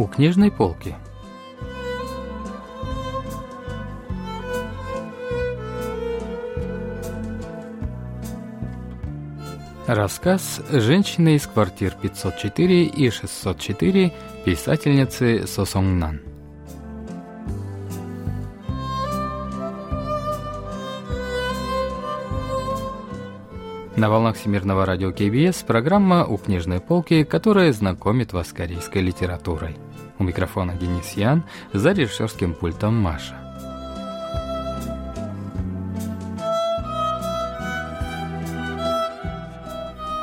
у книжной полки. Рассказ «Женщины из квартир 504 и 604» писательницы Со На волнах Всемирного радио КБС программа «У книжной полки», которая знакомит вас с корейской литературой. У микрофона Денис Ян, за режиссерским пультом Маша.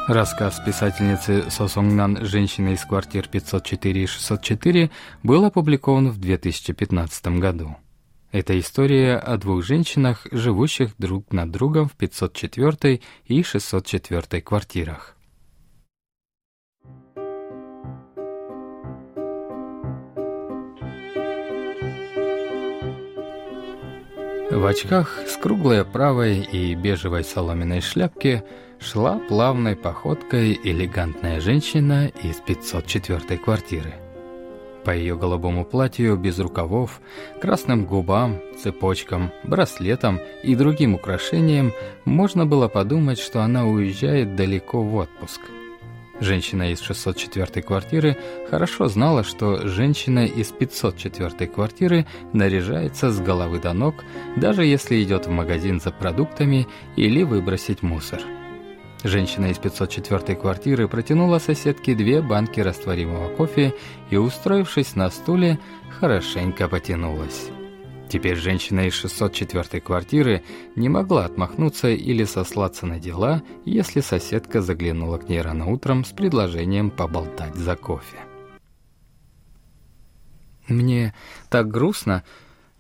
Рассказ писательницы Со Сонгнан «Женщина из квартир 504 и 604» был опубликован в 2015 году. Это история о двух женщинах, живущих друг над другом в 504 и 604 квартирах. В очках с круглой оправой и бежевой соломенной шляпке шла плавной походкой элегантная женщина из 504 квартиры. По ее голубому платью без рукавов, красным губам, цепочкам, браслетам и другим украшениям можно было подумать, что она уезжает далеко в отпуск. Женщина из 604 квартиры хорошо знала, что женщина из 504 квартиры наряжается с головы до ног, даже если идет в магазин за продуктами или выбросить мусор. Женщина из 504 квартиры протянула соседке две банки растворимого кофе и, устроившись на стуле, хорошенько потянулась. Теперь женщина из 604 квартиры не могла отмахнуться или сослаться на дела, если соседка заглянула к ней рано утром с предложением поболтать за кофе. «Мне так грустно.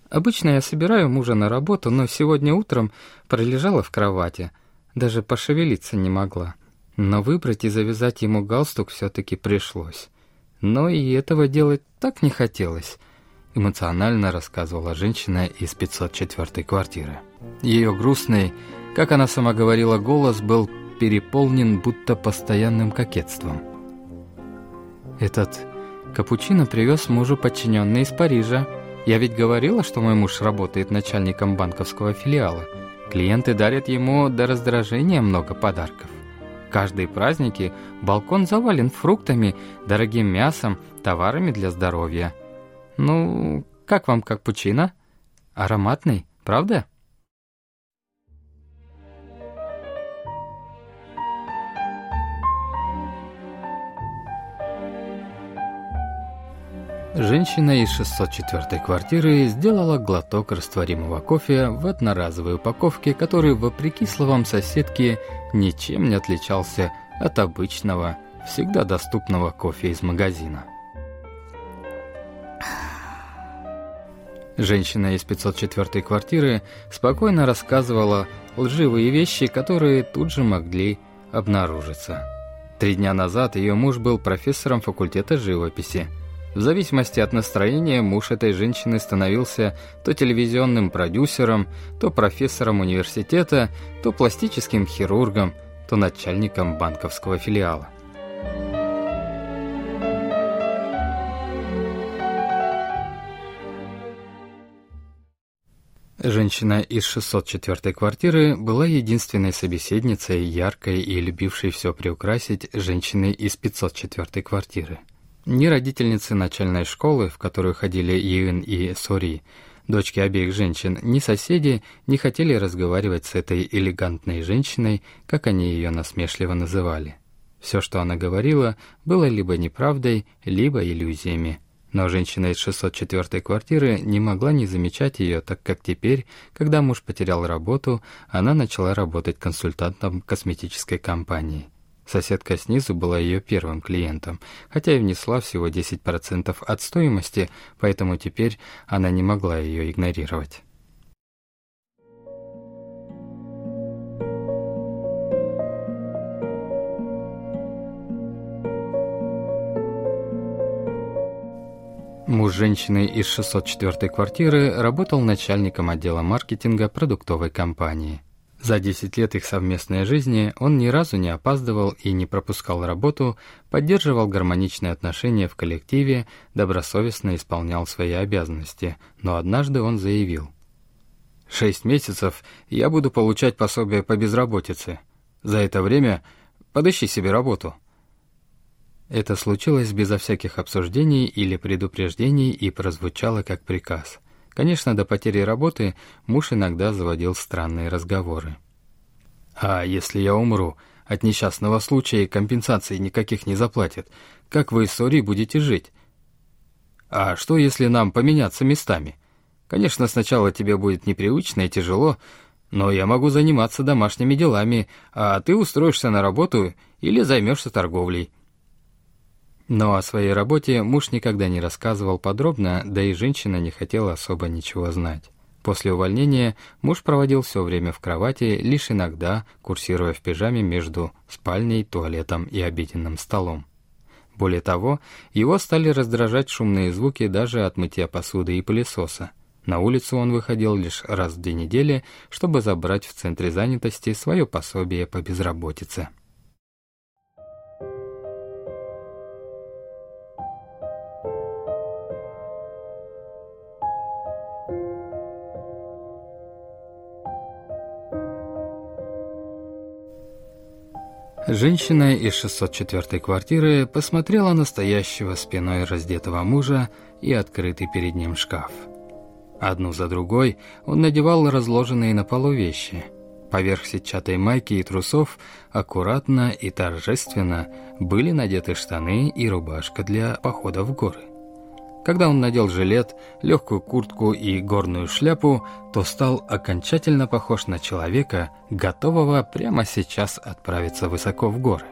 Обычно я собираю мужа на работу, но сегодня утром пролежала в кровати – даже пошевелиться не могла. Но выбрать и завязать ему галстук все-таки пришлось. Но и этого делать так не хотелось, эмоционально рассказывала женщина из 504 квартиры. Ее грустный, как она сама говорила, голос был переполнен будто постоянным кокетством. Этот капучино привез мужу подчиненный из Парижа. Я ведь говорила, что мой муж работает начальником банковского филиала. Клиенты дарят ему до раздражения много подарков. Каждые праздники балкон завален фруктами, дорогим мясом, товарами для здоровья. Ну, как вам капучино? Ароматный, правда? Женщина из 604 квартиры сделала глоток растворимого кофе в одноразовой упаковке, который, вопреки словам соседки, ничем не отличался от обычного, всегда доступного кофе из магазина. Женщина из 504 квартиры спокойно рассказывала лживые вещи, которые тут же могли обнаружиться. Три дня назад ее муж был профессором факультета живописи – в зависимости от настроения муж этой женщины становился то телевизионным продюсером, то профессором университета, то пластическим хирургом, то начальником банковского филиала. Женщина из 604 квартиры была единственной собеседницей, яркой и любившей все приукрасить женщины из 504 квартиры. Ни родительницы начальной школы, в которую ходили Иын и Сори, дочки обеих женщин, ни соседи не хотели разговаривать с этой элегантной женщиной, как они ее насмешливо называли. Все, что она говорила, было либо неправдой, либо иллюзиями. Но женщина из 604 квартиры не могла не замечать ее, так как теперь, когда муж потерял работу, она начала работать консультантом косметической компании. Соседка снизу была ее первым клиентом, хотя и внесла всего 10% от стоимости, поэтому теперь она не могла ее игнорировать. Муж женщины из 604 квартиры работал начальником отдела маркетинга продуктовой компании. За 10 лет их совместной жизни он ни разу не опаздывал и не пропускал работу, поддерживал гармоничные отношения в коллективе, добросовестно исполнял свои обязанности, но однажды он заявил. «Шесть месяцев я буду получать пособие по безработице. За это время подыщи себе работу». Это случилось безо всяких обсуждений или предупреждений и прозвучало как приказ – Конечно, до потери работы муж иногда заводил странные разговоры. «А если я умру? От несчастного случая компенсации никаких не заплатят. Как вы с Ори будете жить? А что, если нам поменяться местами? Конечно, сначала тебе будет непривычно и тяжело, но я могу заниматься домашними делами, а ты устроишься на работу или займешься торговлей. Но о своей работе муж никогда не рассказывал подробно, да и женщина не хотела особо ничего знать. После увольнения муж проводил все время в кровати, лишь иногда курсируя в пижаме между спальней, туалетом и обеденным столом. Более того, его стали раздражать шумные звуки даже от мытья посуды и пылесоса. На улицу он выходил лишь раз в две недели, чтобы забрать в центре занятости свое пособие по безработице. Женщина из 604 квартиры посмотрела на стоящего спиной раздетого мужа и открытый перед ним шкаф. Одну за другой он надевал разложенные на полу вещи. Поверх сетчатой майки и трусов аккуратно и торжественно были надеты штаны и рубашка для похода в горы. Когда он надел жилет, легкую куртку и горную шляпу, то стал окончательно похож на человека, готового прямо сейчас отправиться высоко в горы.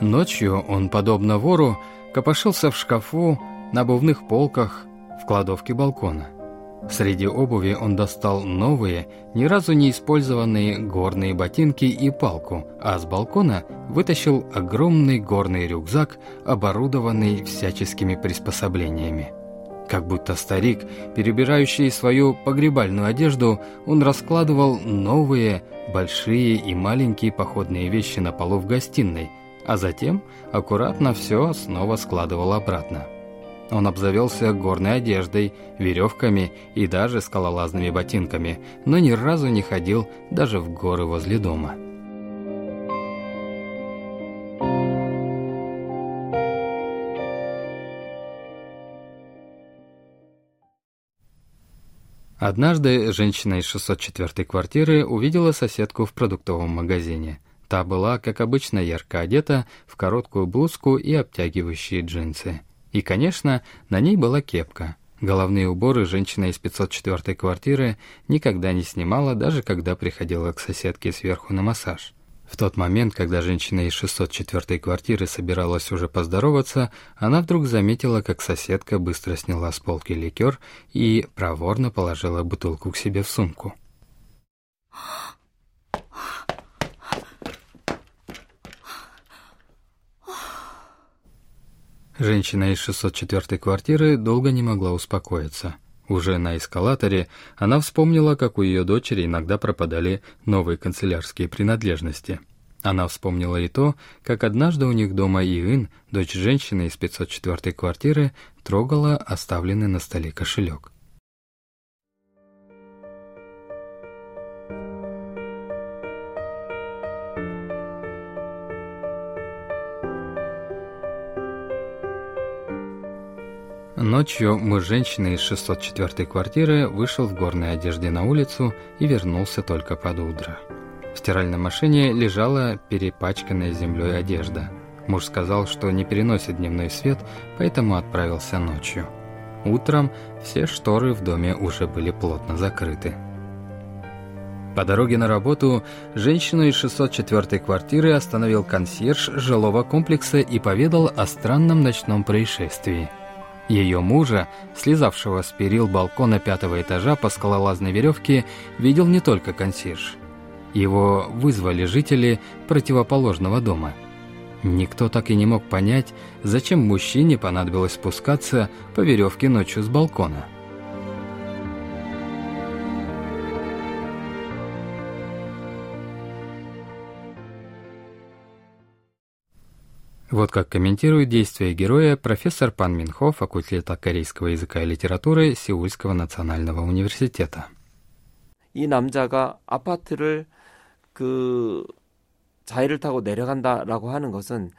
Ночью он, подобно вору, копошился в шкафу, на обувных полках, в кладовке балкона – Среди обуви он достал новые, ни разу не использованные горные ботинки и палку, а с балкона вытащил огромный горный рюкзак, оборудованный всяческими приспособлениями. Как будто старик, перебирающий свою погребальную одежду, он раскладывал новые, большие и маленькие походные вещи на полу в гостиной, а затем аккуратно все снова складывал обратно. Он обзавелся горной одеждой, веревками и даже скалолазными ботинками, но ни разу не ходил даже в горы возле дома. Однажды женщина из 604 квартиры увидела соседку в продуктовом магазине. Та была, как обычно, ярко одета, в короткую блузку и обтягивающие джинсы. И, конечно, на ней была кепка. Головные уборы женщина из 504 квартиры никогда не снимала, даже когда приходила к соседке сверху на массаж. В тот момент, когда женщина из 604 квартиры собиралась уже поздороваться, она вдруг заметила, как соседка быстро сняла с полки ликер и проворно положила бутылку к себе в сумку. Женщина из 604 квартиры долго не могла успокоиться. Уже на эскалаторе она вспомнила, как у ее дочери иногда пропадали новые канцелярские принадлежности. Она вспомнила и то, как однажды у них дома Иын, дочь женщины из 504 квартиры, трогала оставленный на столе кошелек. Ночью муж женщины из 604 квартиры вышел в горной одежде на улицу и вернулся только под утро. В стиральной машине лежала перепачканная землей одежда. Муж сказал, что не переносит дневной свет, поэтому отправился ночью. Утром все шторы в доме уже были плотно закрыты. По дороге на работу женщину из 604 квартиры остановил консьерж жилого комплекса и поведал о странном ночном происшествии – ее мужа, слезавшего с перил балкона пятого этажа по скалолазной веревке, видел не только консьерж. Его вызвали жители противоположного дома. Никто так и не мог понять, зачем мужчине понадобилось спускаться по веревке ночью с балкона. Вот как комментирует действия героя профессор Пан Минхо, факультета корейского языка и литературы Сеульского национального университета. 이 남자가 아파트를 그 자해를 타고 내려간다라고 하는 것은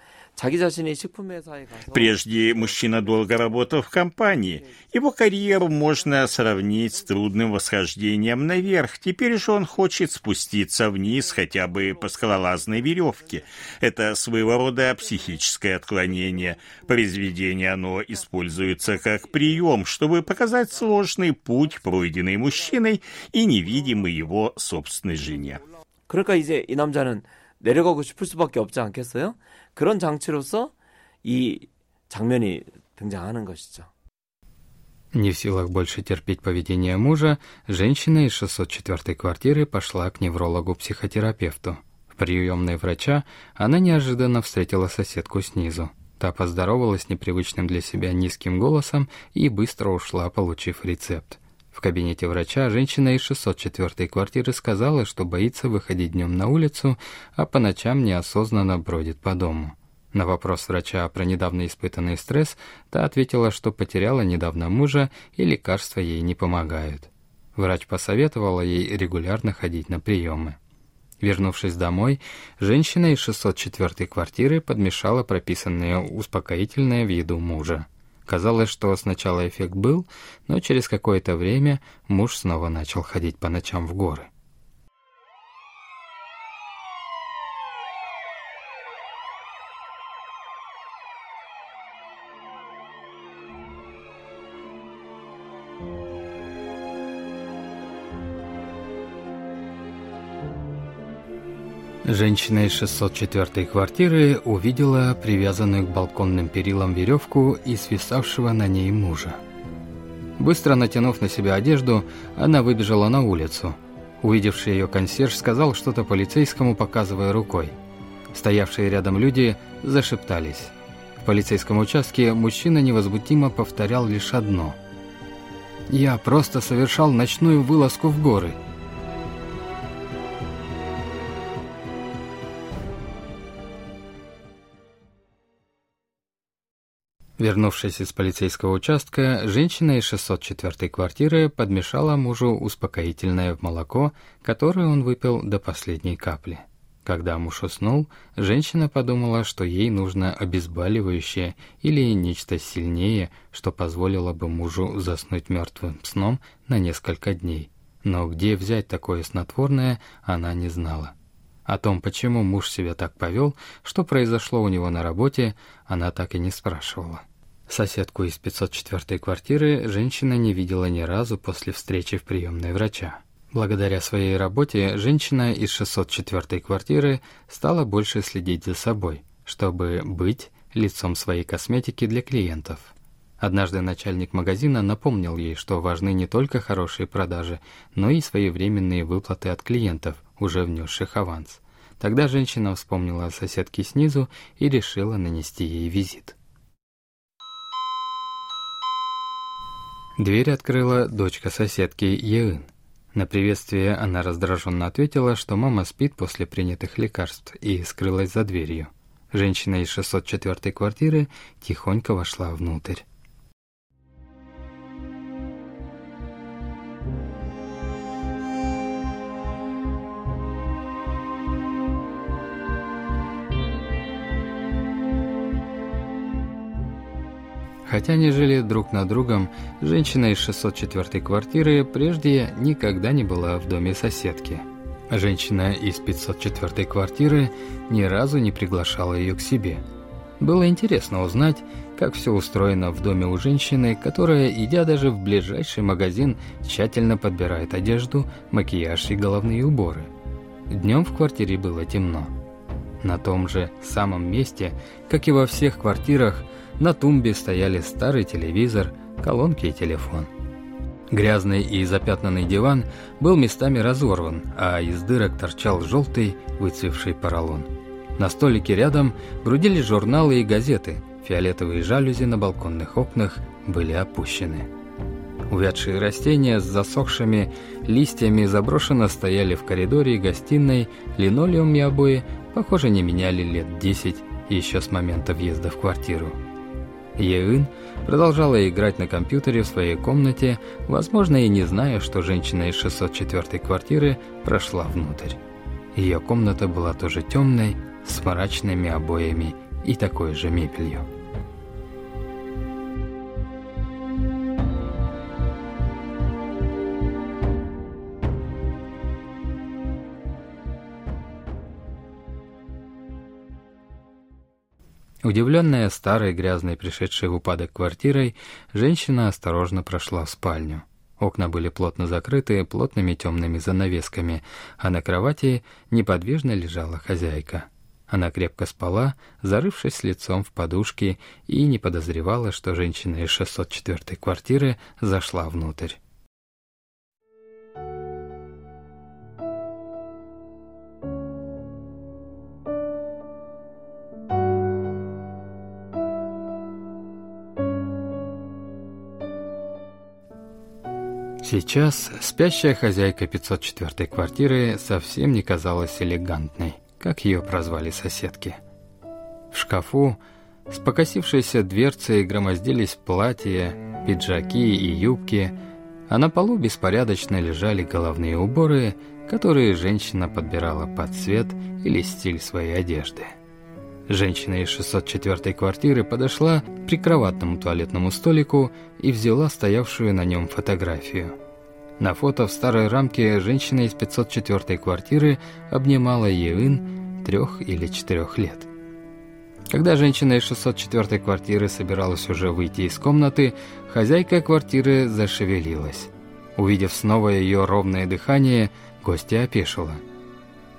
Прежде мужчина долго работал в компании. Его карьеру можно сравнить с трудным восхождением наверх. Теперь же он хочет спуститься вниз хотя бы по скалолазной веревке. Это своего рода психическое отклонение. Произведение оно используется как прием, чтобы показать сложный путь, пройденный мужчиной и невидимый его собственной жене. 그러니까 이제 이 남자는 내려가고 싶을 수밖에 없지 않겠어요? 그런 장치로서 이 장면이 등장하는 것이죠. Не в силах больше терпеть поведение мужа, женщина из 604 квартиры пошла к неврологу-психотерапевту. В приемной врача она неожиданно встретила соседку снизу. Та поздоровалась непривычным для себя низким голосом и быстро ушла, получив рецепт. В кабинете врача женщина из 604 квартиры сказала, что боится выходить днем на улицу, а по ночам неосознанно бродит по дому. На вопрос врача про недавно испытанный стресс, та ответила, что потеряла недавно мужа и лекарства ей не помогают. Врач посоветовала ей регулярно ходить на приемы. Вернувшись домой, женщина из 604 квартиры подмешала прописанное успокоительное в еду мужа. Казалось, что сначала эффект был, но через какое-то время муж снова начал ходить по ночам в горы. Женщина из 604 квартиры увидела привязанную к балконным перилам веревку и свисавшего на ней мужа. Быстро натянув на себя одежду, она выбежала на улицу. Увидевший ее консьерж сказал что-то полицейскому, показывая рукой. Стоявшие рядом люди зашептались. В полицейском участке мужчина невозмутимо повторял лишь одно. «Я просто совершал ночную вылазку в горы». Вернувшись из полицейского участка, женщина из 604 квартиры подмешала мужу успокоительное в молоко, которое он выпил до последней капли. Когда муж уснул, женщина подумала, что ей нужно обезболивающее или нечто сильнее, что позволило бы мужу заснуть мертвым сном на несколько дней. Но где взять такое снотворное, она не знала. О том, почему муж себя так повел, что произошло у него на работе, она так и не спрашивала. Соседку из 504 квартиры женщина не видела ни разу после встречи в приемной врача. Благодаря своей работе женщина из 604 квартиры стала больше следить за собой, чтобы быть лицом своей косметики для клиентов. Однажды начальник магазина напомнил ей, что важны не только хорошие продажи, но и своевременные выплаты от клиентов, уже внесших аванс. Тогда женщина вспомнила о соседке снизу и решила нанести ей визит. Дверь открыла дочка соседки Еын. На приветствие она раздраженно ответила, что мама спит после принятых лекарств и скрылась за дверью. Женщина из 604 квартиры тихонько вошла внутрь. Хотя они жили друг над другом, женщина из 604 квартиры прежде никогда не была в доме соседки. Женщина из 504 квартиры ни разу не приглашала ее к себе. Было интересно узнать, как все устроено в доме у женщины, которая, идя даже в ближайший магазин, тщательно подбирает одежду, макияж и головные уборы. Днем в квартире было темно. На том же самом месте, как и во всех квартирах, на тумбе стояли старый телевизор, колонки и телефон. Грязный и запятнанный диван был местами разорван, а из дырок торчал желтый, выцвевший поролон. На столике рядом грудились журналы и газеты, фиолетовые жалюзи на балконных окнах были опущены. Увядшие растения с засохшими листьями заброшенно стояли в коридоре и гостиной, линолеум и обои, похоже, не меняли лет десять еще с момента въезда в квартиру. Еын продолжала играть на компьютере в своей комнате, возможно, и не зная, что женщина из 604 квартиры прошла внутрь. Ее комната была тоже темной, с мрачными обоями и такой же мебелью. Удивленная старой грязной пришедшей в упадок квартирой, женщина осторожно прошла в спальню. Окна были плотно закрыты плотными темными занавесками, а на кровати неподвижно лежала хозяйка. Она крепко спала, зарывшись лицом в подушки, и не подозревала, что женщина из 604 квартиры зашла внутрь. Сейчас спящая хозяйка 504 квартиры совсем не казалась элегантной, как ее прозвали соседки. В шкафу с покосившейся дверцей громоздились платья, пиджаки и юбки, а на полу беспорядочно лежали головные уборы, которые женщина подбирала под цвет или стиль своей одежды. Женщина из 604 квартиры подошла к прикроватному туалетному столику и взяла стоявшую на нем фотографию. На фото в старой рамке женщина из 504 квартиры обнимала Еын трех или четырех лет. Когда женщина из 604 квартиры собиралась уже выйти из комнаты, хозяйка квартиры зашевелилась. Увидев снова ее ровное дыхание, гостья опешила –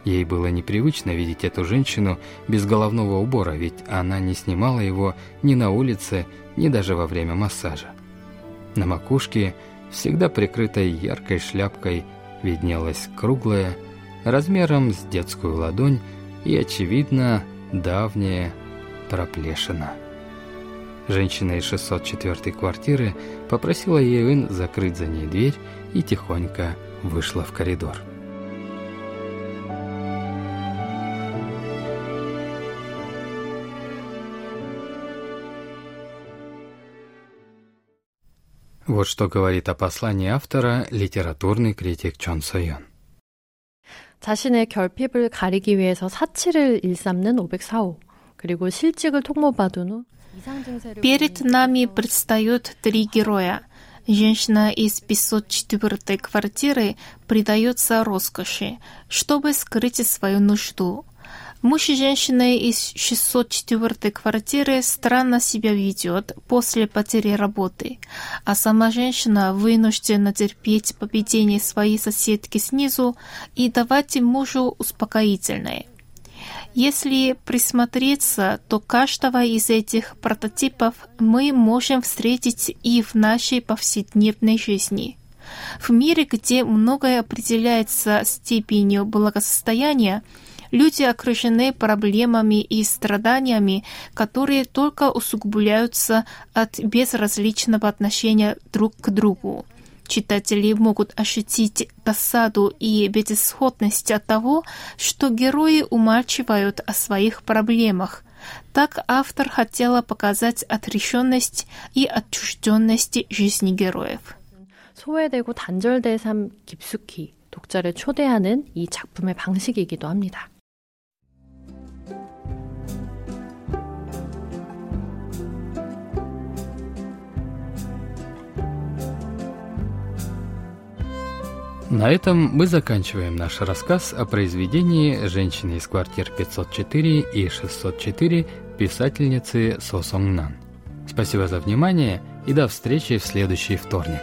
Ей было непривычно видеть эту женщину без головного убора, ведь она не снимала его ни на улице, ни даже во время массажа. На макушке, всегда прикрытой яркой шляпкой, виднелась круглая, размером с детскую ладонь и, очевидно, давняя проплешина. Женщина из 604 квартиры попросила Евин закрыть за ней дверь и тихонько вышла в коридор. Вот что говорит о послании автора литературный критик Чон Сойон. 자신의 결핍을 가리기 위해서 사치를 일삼는 504호 그리고 실직을 통보받은 후 Перед нами предстают три героя. Женщина из 504 квартиры предается роскоши, чтобы скрыть свою нужду. Муж и женщина из 604 квартиры странно себя ведет после потери работы, а сама женщина вынуждена терпеть поведение своей соседки снизу и давать мужу успокоительное. Если присмотреться, то каждого из этих прототипов мы можем встретить и в нашей повседневной жизни. В мире, где многое определяется степенью благосостояния, Люди окружены проблемами и страданиями, которые только усугубляются от безразличного отношения друг к другу. Читатели могут ощутить досаду и безысходность от того, что герои умалчивают о своих проблемах. Так автор хотела показать отрешенность и отчужденность жизни героев. 소외되고 단절된 삶 깊숙이 독자를 초대하는 이 작품의 방식이기도 합니다. На этом мы заканчиваем наш рассказ о произведении «Женщины из квартир 504 и 604» писательницы Со Сон Нан. Спасибо за внимание и до встречи в следующий вторник.